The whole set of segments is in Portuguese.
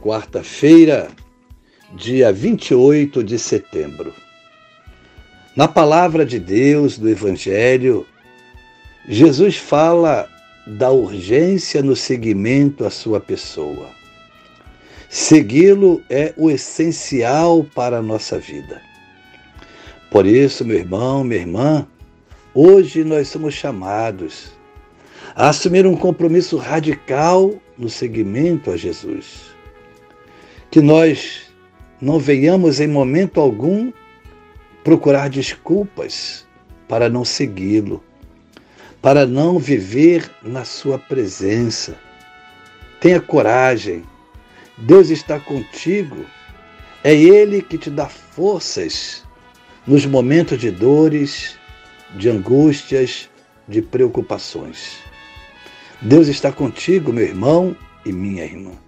quarta-feira, dia 28 de setembro. Na palavra de Deus do Evangelho, Jesus fala da urgência no seguimento à sua pessoa. Segui-lo é o essencial para a nossa vida. Por isso, meu irmão, minha irmã, hoje nós somos chamados a assumir um compromisso radical no seguimento a Jesus que nós não venhamos em momento algum procurar desculpas para não segui-lo, para não viver na sua presença. Tenha coragem, Deus está contigo, é Ele que te dá forças nos momentos de dores, de angústias, de preocupações. Deus está contigo, meu irmão e minha irmã.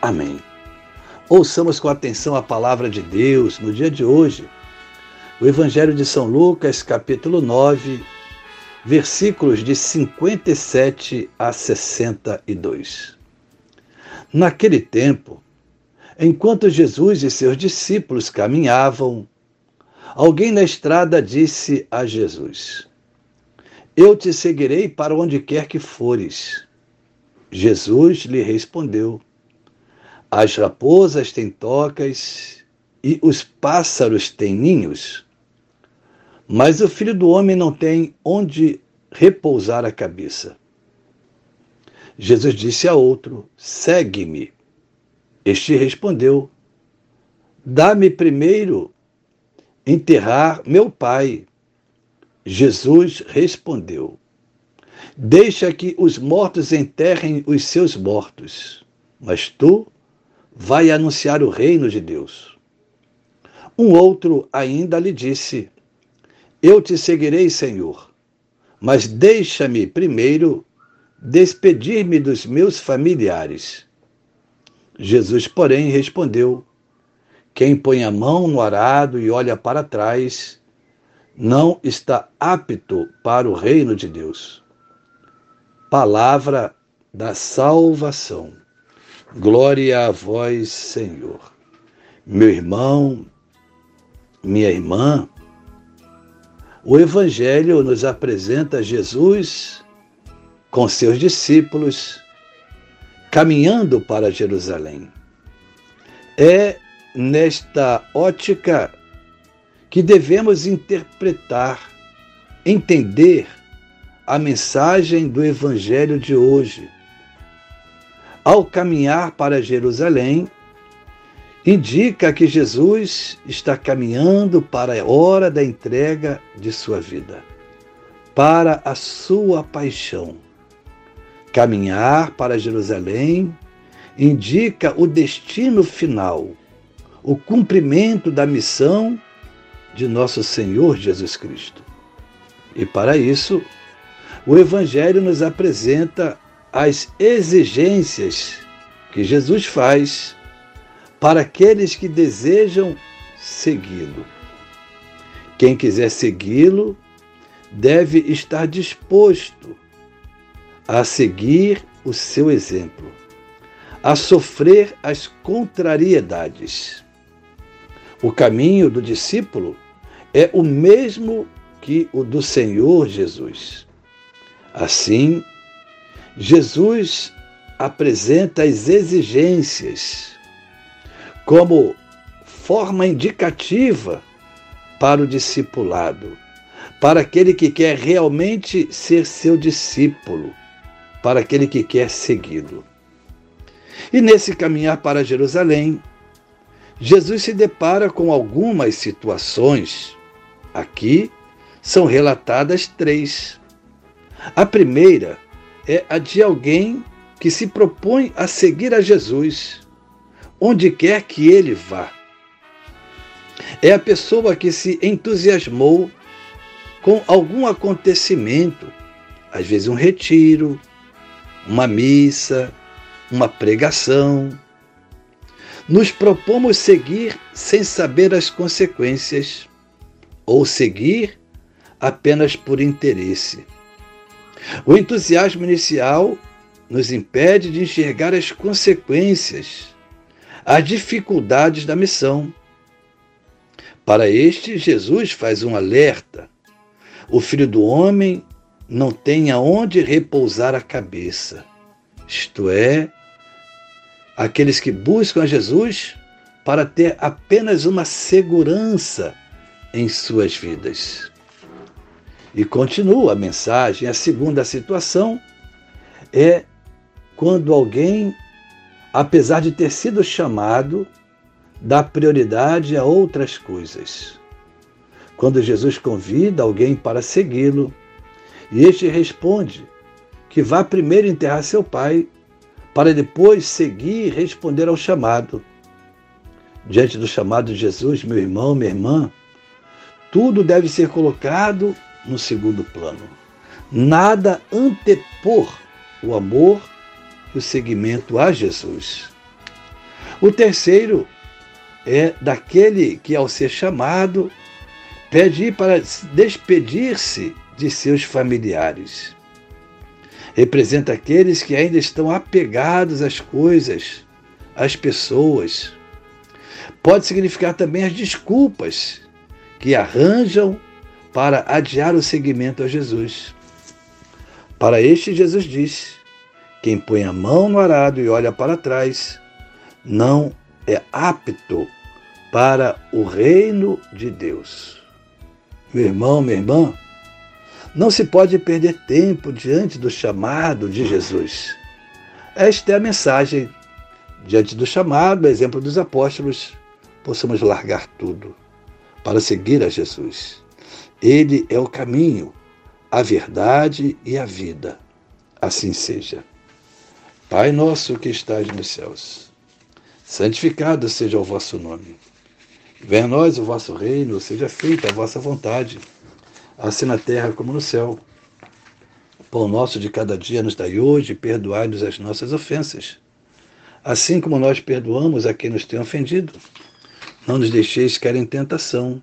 Amém. Ouçamos com atenção a palavra de Deus no dia de hoje. O Evangelho de São Lucas, capítulo 9, versículos de 57 a 62. Naquele tempo, enquanto Jesus e seus discípulos caminhavam, alguém na estrada disse a Jesus: Eu te seguirei para onde quer que fores. Jesus lhe respondeu: as raposas têm tocas e os pássaros têm ninhos, mas o filho do homem não tem onde repousar a cabeça. Jesus disse a outro: Segue-me. Este respondeu: Dá-me primeiro enterrar meu pai. Jesus respondeu: Deixa que os mortos enterrem os seus mortos, mas tu vai anunciar o reino de Deus. Um outro ainda lhe disse: Eu te seguirei, Senhor, mas deixa-me primeiro despedir-me dos meus familiares. Jesus, porém, respondeu: Quem põe a mão no arado e olha para trás, não está apto para o reino de Deus. Palavra da salvação. Glória a vós, Senhor. Meu irmão, minha irmã, o Evangelho nos apresenta Jesus com seus discípulos caminhando para Jerusalém. É nesta ótica que devemos interpretar, entender a mensagem do Evangelho de hoje ao caminhar para Jerusalém, indica que Jesus está caminhando para a hora da entrega de sua vida, para a sua paixão. Caminhar para Jerusalém indica o destino final, o cumprimento da missão de nosso Senhor Jesus Cristo. E para isso, o Evangelho nos apresenta as exigências que Jesus faz para aqueles que desejam segui-lo. Quem quiser segui-lo deve estar disposto a seguir o seu exemplo, a sofrer as contrariedades. O caminho do discípulo é o mesmo que o do Senhor Jesus. Assim, Jesus apresenta as exigências como forma indicativa para o discipulado, para aquele que quer realmente ser seu discípulo, para aquele que quer segui-lo. E nesse caminhar para Jerusalém, Jesus se depara com algumas situações. Aqui são relatadas três. A primeira é a de alguém que se propõe a seguir a Jesus, onde quer que ele vá. É a pessoa que se entusiasmou com algum acontecimento, às vezes um retiro, uma missa, uma pregação. Nos propomos seguir sem saber as consequências, ou seguir apenas por interesse. O entusiasmo inicial nos impede de enxergar as consequências, as dificuldades da missão. Para este, Jesus faz um alerta: o filho do homem não tem aonde repousar a cabeça. Isto é, aqueles que buscam a Jesus para ter apenas uma segurança em suas vidas. E continua a mensagem, a segunda situação é quando alguém, apesar de ter sido chamado, dá prioridade a outras coisas. Quando Jesus convida alguém para segui-lo, e este responde que vá primeiro enterrar seu pai, para depois seguir e responder ao chamado. Diante do chamado de Jesus, meu irmão, minha irmã, tudo deve ser colocado no segundo plano. Nada antepor o amor o seguimento a Jesus. O terceiro é daquele que, ao ser chamado, pede para despedir-se de seus familiares. Representa aqueles que ainda estão apegados às coisas, às pessoas. Pode significar também as desculpas que arranjam para adiar o seguimento a Jesus. Para este, Jesus diz: quem põe a mão no arado e olha para trás não é apto para o reino de Deus. Meu irmão, minha irmã, não se pode perder tempo diante do chamado de Jesus. Esta é a mensagem. Diante do chamado, exemplo dos apóstolos, possamos largar tudo para seguir a Jesus. Ele é o caminho, a verdade e a vida. Assim seja. Pai nosso que estás nos céus, santificado seja o vosso nome. Venha a nós o vosso reino, seja feita a vossa vontade, assim na terra como no céu. O pão nosso de cada dia nos dai hoje, perdoai-nos as nossas ofensas, assim como nós perdoamos a quem nos tem ofendido. Não nos deixeis cair em tentação,